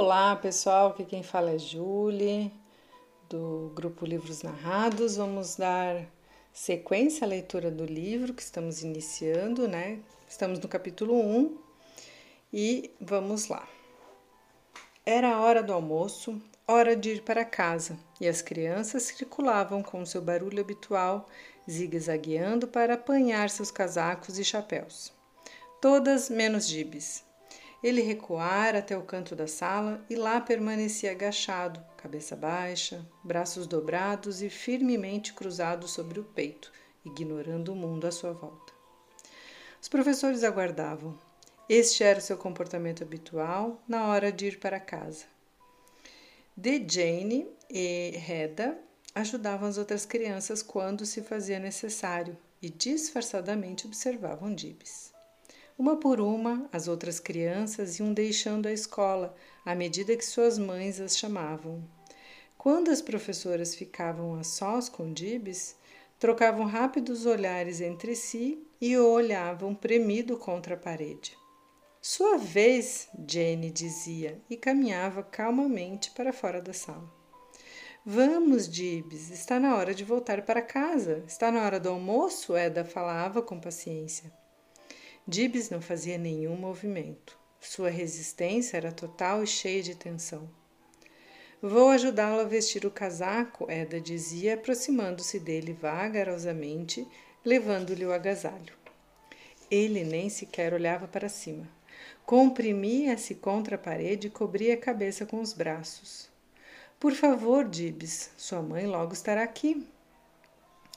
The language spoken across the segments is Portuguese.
Olá pessoal, aqui quem fala é Julie, do grupo Livros Narrados. Vamos dar sequência à leitura do livro que estamos iniciando, né? Estamos no capítulo 1 e vamos lá. Era a hora do almoço, hora de ir para casa, e as crianças circulavam com seu barulho habitual, zigue-zagueando para apanhar seus casacos e chapéus. Todas menos Gibes ele recuara até o canto da sala e lá permanecia agachado, cabeça baixa, braços dobrados e firmemente cruzados sobre o peito, ignorando o mundo à sua volta. Os professores aguardavam. Este era o seu comportamento habitual na hora de ir para casa. De Jane e Reda ajudavam as outras crianças quando se fazia necessário e disfarçadamente observavam Dibs. Uma por uma, as outras crianças iam deixando a escola à medida que suas mães as chamavam. Quando as professoras ficavam a sós com Dibs, trocavam rápidos olhares entre si e o olhavam premido contra a parede. Sua vez, Jenny dizia e caminhava calmamente para fora da sala. Vamos, Dibs, está na hora de voltar para casa. Está na hora do almoço, Eda falava com paciência. Dibs não fazia nenhum movimento. Sua resistência era total e cheia de tensão. Vou ajudá-lo a vestir o casaco, Eda dizia, aproximando-se dele vagarosamente, levando-lhe o agasalho. Ele nem sequer olhava para cima. Comprimia-se contra a parede e cobria a cabeça com os braços. Por favor, Dibs, sua mãe logo estará aqui.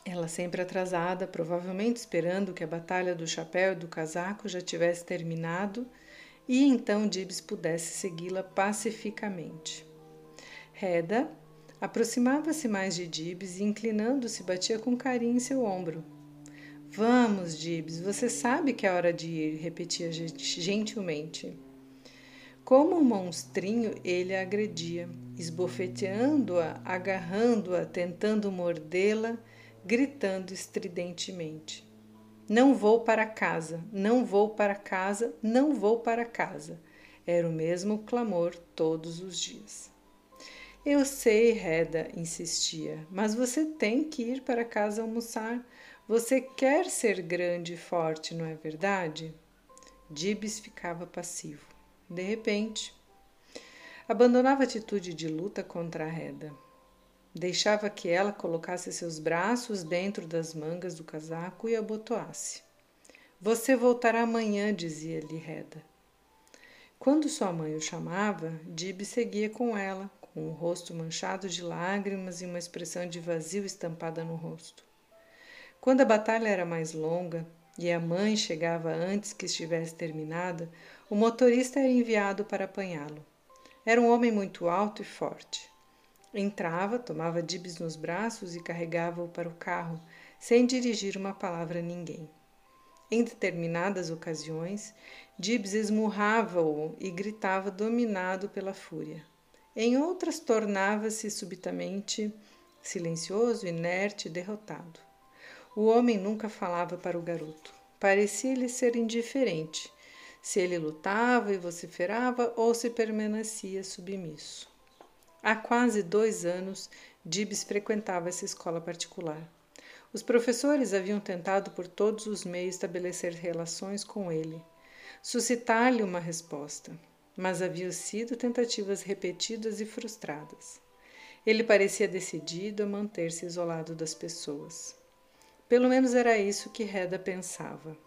Ela sempre atrasada, provavelmente esperando que a batalha do chapéu e do casaco já tivesse terminado e então Dibs pudesse segui-la pacificamente. Reda aproximava-se mais de Dibs e, inclinando-se, batia com carinho em seu ombro. Vamos, Dibs, você sabe que é hora de ir, repetia gentilmente. Como um monstrinho, ele a agredia, esbofeteando-a, agarrando-a, tentando mordê-la gritando estridentemente: Não vou para casa, não vou para casa, não vou para casa. Era o mesmo clamor todos os dias. Eu sei, Reda, insistia, mas você tem que ir para casa almoçar. Você quer ser grande e forte, não é verdade? Dibs ficava passivo. De repente, abandonava a atitude de luta contra a Reda. Deixava que ela colocasse seus braços dentro das mangas do casaco e abotoasse. Você voltará amanhã, dizia-lhe Reda. Quando sua mãe o chamava, Dib seguia com ela, com o rosto manchado de lágrimas e uma expressão de vazio estampada no rosto. Quando a batalha era mais longa e a mãe chegava antes que estivesse terminada, o motorista era enviado para apanhá-lo. Era um homem muito alto e forte. Entrava, tomava Dibs nos braços e carregava-o para o carro, sem dirigir uma palavra a ninguém. Em determinadas ocasiões, Dibs esmurrava-o e gritava dominado pela fúria. Em outras, tornava-se subitamente silencioso, inerte, derrotado. O homem nunca falava para o garoto. Parecia-lhe ser indiferente se ele lutava e vociferava ou se permanecia submisso. Há quase dois anos, Dibs frequentava essa escola particular. Os professores haviam tentado por todos os meios estabelecer relações com ele, suscitar-lhe uma resposta, mas haviam sido tentativas repetidas e frustradas. Ele parecia decidido a manter-se isolado das pessoas. Pelo menos era isso que Reda pensava.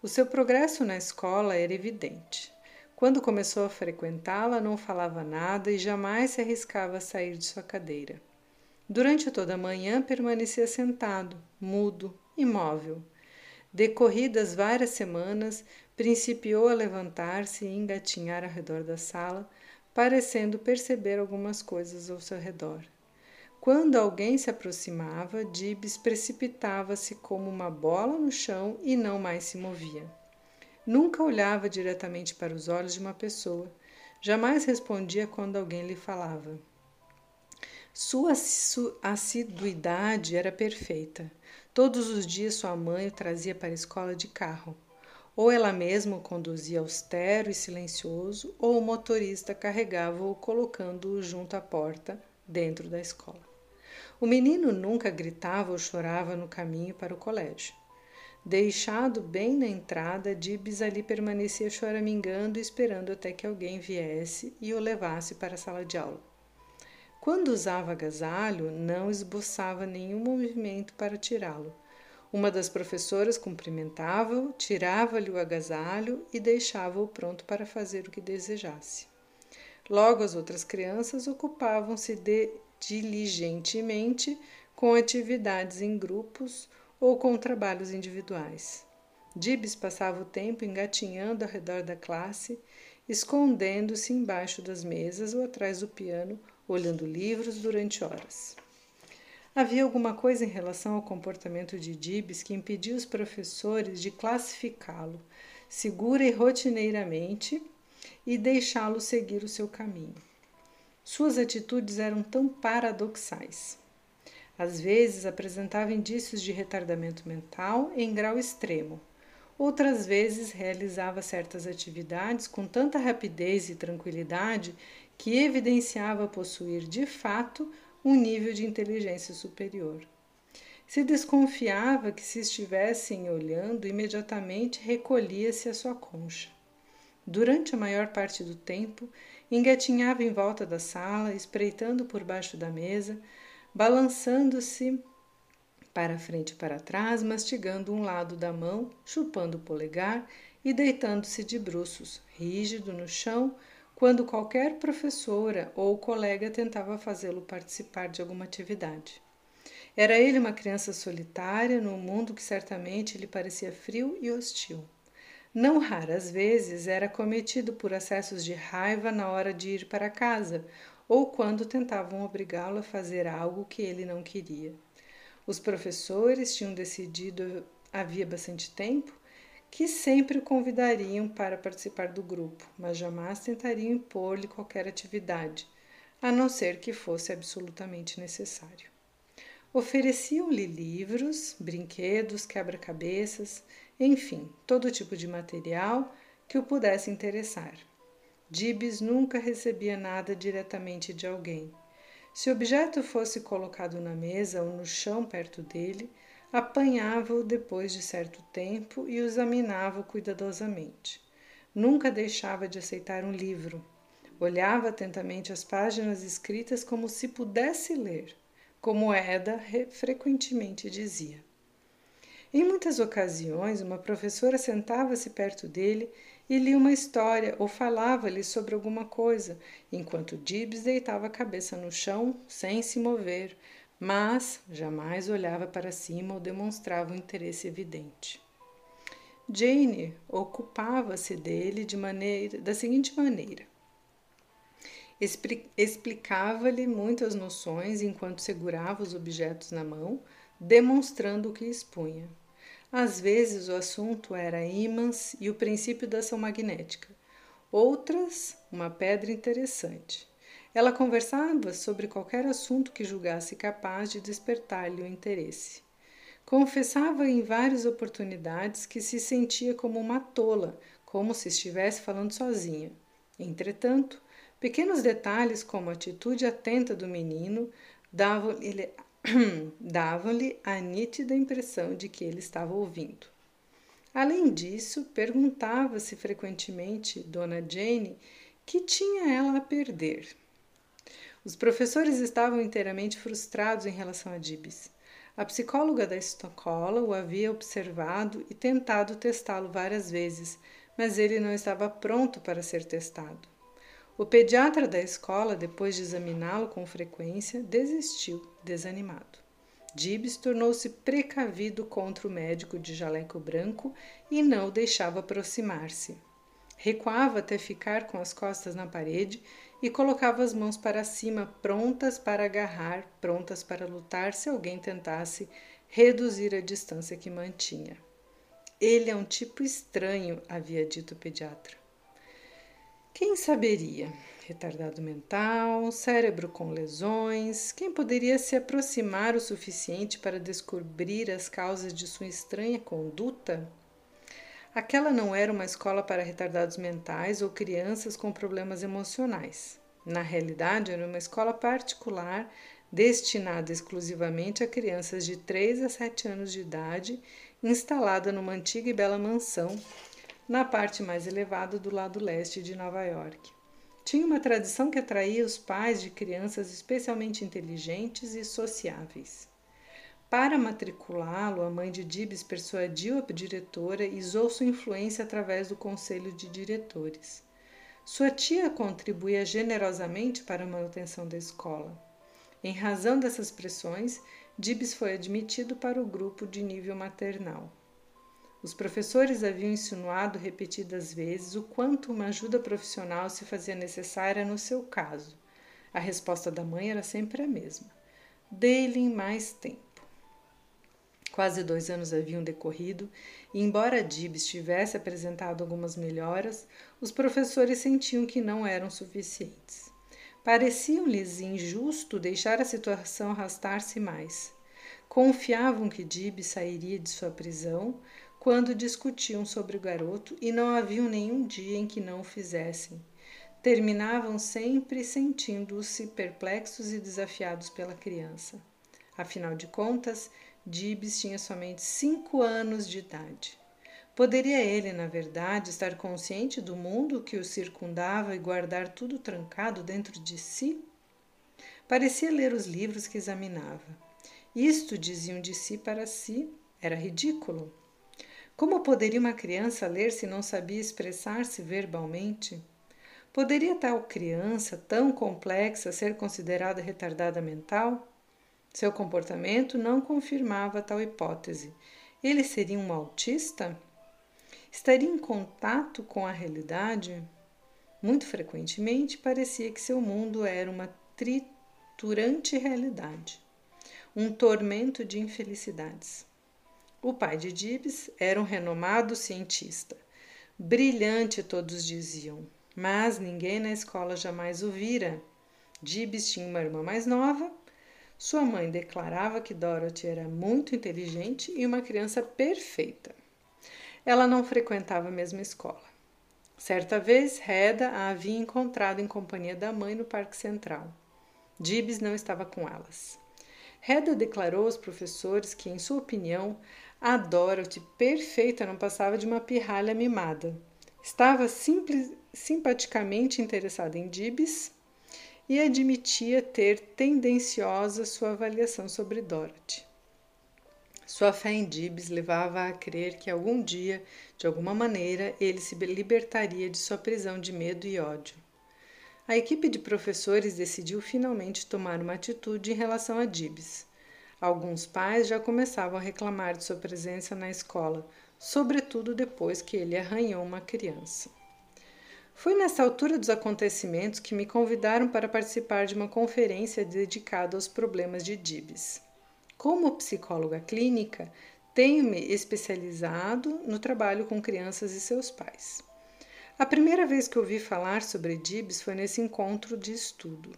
O seu progresso na escola era evidente. Quando começou a frequentá-la, não falava nada e jamais se arriscava a sair de sua cadeira. Durante toda a manhã permanecia sentado, mudo, imóvel. Decorridas várias semanas, principiou a levantar-se e engatinhar ao redor da sala, parecendo perceber algumas coisas ao seu redor. Quando alguém se aproximava, Dibs precipitava-se como uma bola no chão e não mais se movia. Nunca olhava diretamente para os olhos de uma pessoa. Jamais respondia quando alguém lhe falava. Sua assiduidade era perfeita. Todos os dias sua mãe o trazia para a escola de carro. Ou ela mesma o conduzia austero e silencioso, ou o motorista carregava-o colocando-o junto à porta, dentro da escola. O menino nunca gritava ou chorava no caminho para o colégio. Deixado bem na entrada, Dibs ali permanecia choramingando esperando até que alguém viesse e o levasse para a sala de aula. Quando usava agasalho, não esboçava nenhum movimento para tirá-lo. Uma das professoras cumprimentava-o, tirava-lhe o agasalho e deixava-o pronto para fazer o que desejasse. Logo, as outras crianças ocupavam-se diligentemente com atividades em grupos ou com trabalhos individuais. Dibs passava o tempo engatinhando ao redor da classe, escondendo-se embaixo das mesas ou atrás do piano olhando livros durante horas. Havia alguma coisa em relação ao comportamento de Dibs que impedia os professores de classificá-lo segura e rotineiramente e deixá-lo seguir o seu caminho. Suas atitudes eram tão paradoxais. Às vezes apresentava indícios de retardamento mental em grau extremo. Outras vezes realizava certas atividades com tanta rapidez e tranquilidade que evidenciava possuir de fato um nível de inteligência superior. Se desconfiava que, se estivessem olhando, imediatamente recolhia-se à sua concha. Durante a maior parte do tempo, engatinhava em volta da sala, espreitando por baixo da mesa, balançando-se para frente e para trás, mastigando um lado da mão, chupando o polegar e deitando-se de bruços, rígido no chão, quando qualquer professora ou colega tentava fazê-lo participar de alguma atividade. Era ele uma criança solitária num mundo que certamente lhe parecia frio e hostil. Não raras vezes era cometido por acessos de raiva na hora de ir para casa ou quando tentavam obrigá-lo a fazer algo que ele não queria. Os professores tinham decidido havia bastante tempo que sempre o convidariam para participar do grupo, mas jamais tentariam impor-lhe qualquer atividade, a não ser que fosse absolutamente necessário. Ofereciam-lhe livros, brinquedos, quebra-cabeças, enfim, todo tipo de material que o pudesse interessar. Dibs nunca recebia nada diretamente de alguém. Se o objeto fosse colocado na mesa ou no chão perto dele, apanhava-o depois de certo tempo e o examinava cuidadosamente. Nunca deixava de aceitar um livro. Olhava atentamente as páginas escritas como se pudesse ler, como Eda frequentemente dizia. Em muitas ocasiões, uma professora sentava-se perto dele e lia uma história ou falava-lhe sobre alguma coisa, enquanto Dibs deitava a cabeça no chão sem se mover, mas jamais olhava para cima ou demonstrava um interesse evidente. Jane ocupava-se dele de maneira, da seguinte maneira: explicava-lhe muitas noções enquanto segurava os objetos na mão, demonstrando o que expunha. Às vezes o assunto era ímãs e o princípio da ação magnética, outras, uma pedra interessante. Ela conversava sobre qualquer assunto que julgasse capaz de despertar-lhe o interesse. Confessava em várias oportunidades que se sentia como uma tola, como se estivesse falando sozinha. Entretanto, pequenos detalhes como a atitude atenta do menino davam-lhe davam a nítida impressão de que ele estava ouvindo. Além disso, perguntava-se frequentemente Dona Jane que tinha ela a perder. Os professores estavam inteiramente frustrados em relação a Dibs. A psicóloga da escola o havia observado e tentado testá-lo várias vezes, mas ele não estava pronto para ser testado. O pediatra da escola, depois de examiná-lo com frequência, desistiu, desanimado. Dibs tornou-se precavido contra o médico de jaleco branco e não o deixava aproximar-se. Recuava até ficar com as costas na parede e colocava as mãos para cima, prontas para agarrar, prontas para lutar se alguém tentasse reduzir a distância que mantinha. Ele é um tipo estranho, havia dito o pediatra. Quem saberia? Retardado mental, cérebro com lesões, quem poderia se aproximar o suficiente para descobrir as causas de sua estranha conduta? Aquela não era uma escola para retardados mentais ou crianças com problemas emocionais. Na realidade, era uma escola particular destinada exclusivamente a crianças de 3 a 7 anos de idade, instalada numa antiga e bela mansão na parte mais elevada do lado leste de Nova York. Tinha uma tradição que atraía os pais de crianças especialmente inteligentes e sociáveis. Para matriculá-lo, a mãe de Dibs persuadiu a diretora e usou sua influência através do conselho de diretores. Sua tia contribuía generosamente para a manutenção da escola. Em razão dessas pressões, Dibs foi admitido para o grupo de nível maternal. Os professores haviam insinuado repetidas vezes o quanto uma ajuda profissional se fazia necessária no seu caso. A resposta da mãe era sempre a mesma: dê-lhe mais tempo. Quase dois anos haviam decorrido e, embora Dibs tivesse apresentado algumas melhoras, os professores sentiam que não eram suficientes. Pareciam-lhes injusto deixar a situação arrastar-se mais. Confiavam que Dibs sairia de sua prisão, quando discutiam sobre o garoto e não havia nenhum dia em que não o fizessem. Terminavam sempre sentindo-se perplexos e desafiados pela criança. Afinal de contas, Dibs tinha somente cinco anos de idade. Poderia ele, na verdade, estar consciente do mundo que o circundava e guardar tudo trancado dentro de si? Parecia ler os livros que examinava. Isto, diziam de si para si, era ridículo. Como poderia uma criança ler se não sabia expressar-se verbalmente? Poderia tal criança, tão complexa, ser considerada retardada mental? Seu comportamento não confirmava tal hipótese. Ele seria um autista? Estaria em contato com a realidade? Muito frequentemente parecia que seu mundo era uma triturante realidade, um tormento de infelicidades. O pai de Gibbs era um renomado cientista. Brilhante, todos diziam, mas ninguém na escola jamais o vira. Gibbs tinha uma irmã mais nova. Sua mãe declarava que Dorothy era muito inteligente e uma criança perfeita. Ela não frequentava a mesma escola. Certa vez, Reda a havia encontrado em companhia da mãe no Parque Central. Gibbs não estava com elas. Reda declarou aos professores que, em sua opinião, a Dorothy, perfeita, não passava de uma pirralha mimada. Estava simples, simpaticamente interessada em Dibs e admitia ter tendenciosa sua avaliação sobre Dorothy. Sua fé em Dibs levava a crer que algum dia, de alguma maneira, ele se libertaria de sua prisão de medo e ódio. A equipe de professores decidiu finalmente tomar uma atitude em relação a Dibs. Alguns pais já começavam a reclamar de sua presença na escola, sobretudo depois que ele arranhou uma criança. Foi nessa altura dos acontecimentos que me convidaram para participar de uma conferência dedicada aos problemas de Dibs. Como psicóloga clínica, tenho me especializado no trabalho com crianças e seus pais. A primeira vez que ouvi falar sobre Dibs foi nesse encontro de estudo.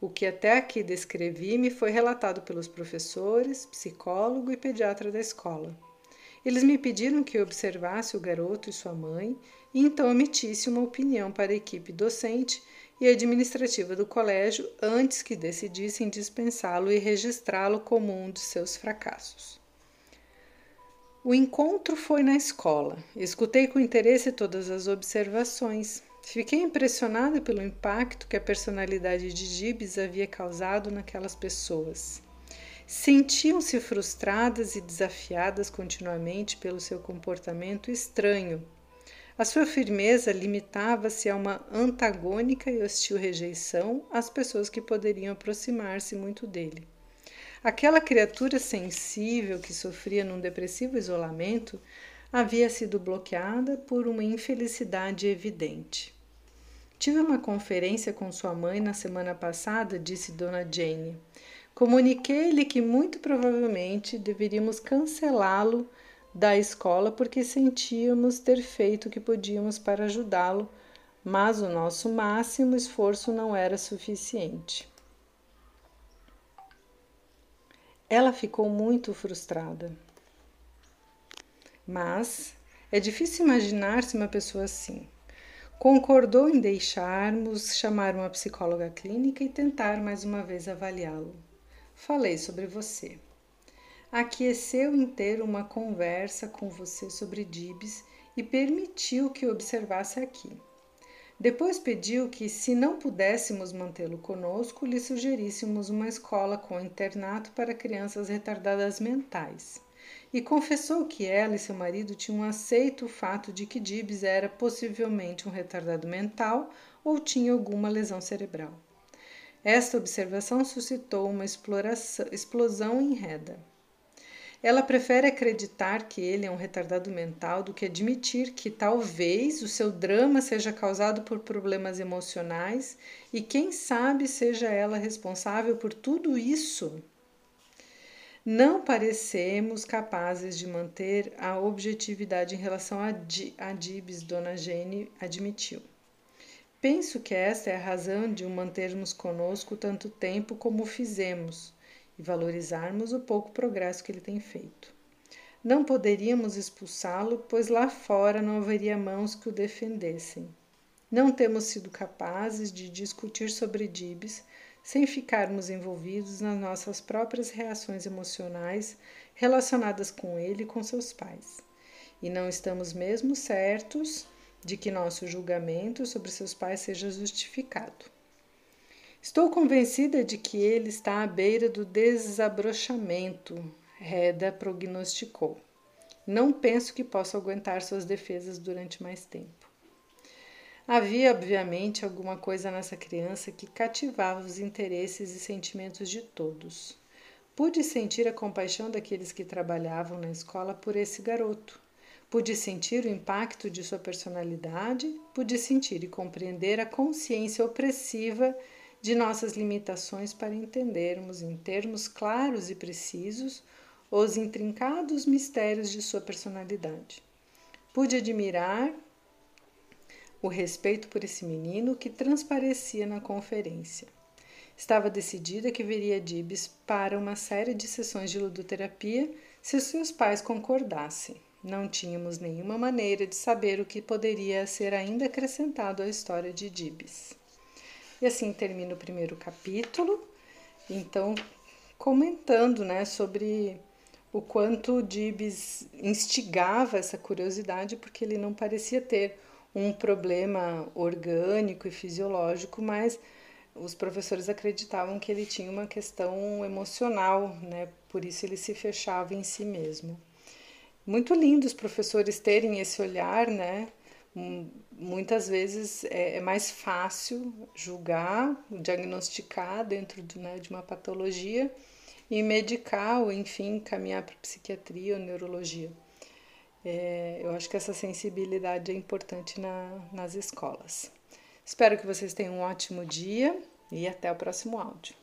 O que até aqui descrevi me foi relatado pelos professores, psicólogo e pediatra da escola. Eles me pediram que observasse o garoto e sua mãe e então emitisse uma opinião para a equipe docente e administrativa do colégio antes que decidissem dispensá-lo e registrá-lo como um de seus fracassos. O encontro foi na escola. Escutei com interesse todas as observações. Fiquei impressionada pelo impacto que a personalidade de Gibbs havia causado naquelas pessoas. Sentiam-se frustradas e desafiadas continuamente pelo seu comportamento estranho. A sua firmeza limitava-se a uma antagônica e hostil rejeição às pessoas que poderiam aproximar-se muito dele. Aquela criatura sensível que sofria num depressivo isolamento havia sido bloqueada por uma infelicidade evidente. Tive uma conferência com sua mãe na semana passada, disse Dona Jane. Comuniquei-lhe que muito provavelmente deveríamos cancelá-lo da escola porque sentíamos ter feito o que podíamos para ajudá-lo, mas o nosso máximo esforço não era suficiente. Ela ficou muito frustrada. Mas É difícil imaginar-se uma pessoa assim. Concordou em deixarmos chamar uma psicóloga clínica e tentar mais uma vez avaliá-lo. Falei sobre você. Aqueceu ter uma conversa com você sobre Dibs e permitiu que observasse aqui. Depois pediu que, se não pudéssemos mantê-lo conosco, lhe sugeríssemos uma escola com internato para crianças retardadas mentais. E confessou que ela e seu marido tinham aceito o fato de que Dibs era possivelmente um retardado mental ou tinha alguma lesão cerebral. Esta observação suscitou uma explosão em Reda. Ela prefere acreditar que ele é um retardado mental do que admitir que talvez o seu drama seja causado por problemas emocionais e quem sabe seja ela responsável por tudo isso. Não parecemos capazes de manter a objetividade em relação a, a Dibs, Dona Jane admitiu. Penso que esta é a razão de o mantermos conosco tanto tempo como fizemos e valorizarmos o pouco progresso que ele tem feito. Não poderíamos expulsá-lo, pois lá fora não haveria mãos que o defendessem. Não temos sido capazes de discutir sobre Dibs sem ficarmos envolvidos nas nossas próprias reações emocionais relacionadas com ele e com seus pais. E não estamos mesmo certos de que nosso julgamento sobre seus pais seja justificado. Estou convencida de que ele está à beira do desabrochamento, Reda prognosticou. Não penso que possa aguentar suas defesas durante mais tempo. Havia, obviamente, alguma coisa nessa criança que cativava os interesses e sentimentos de todos. Pude sentir a compaixão daqueles que trabalhavam na escola por esse garoto. Pude sentir o impacto de sua personalidade, pude sentir e compreender a consciência opressiva de nossas limitações para entendermos, em termos claros e precisos, os intrincados mistérios de sua personalidade. Pude admirar o respeito por esse menino que transparecia na conferência. Estava decidida que viria Dibs para uma série de sessões de ludoterapia se seus pais concordassem. Não tínhamos nenhuma maneira de saber o que poderia ser ainda acrescentado à história de Dibs. E assim termina o primeiro capítulo. Então, comentando, né, sobre o quanto Dibs instigava essa curiosidade, porque ele não parecia ter um problema orgânico e fisiológico, mas os professores acreditavam que ele tinha uma questão emocional, né? Por isso ele se fechava em si mesmo. Muito lindo os professores terem esse olhar, né? Muitas vezes é, é, mais fácil julgar, diagnosticar dentro de, né, de uma patologia e medicar ou, enfim, caminhar para psiquiatria ou neurologia. É, eu acho que essa sensibilidade é importante na, nas escolas. Espero que vocês tenham um ótimo dia e até o próximo áudio.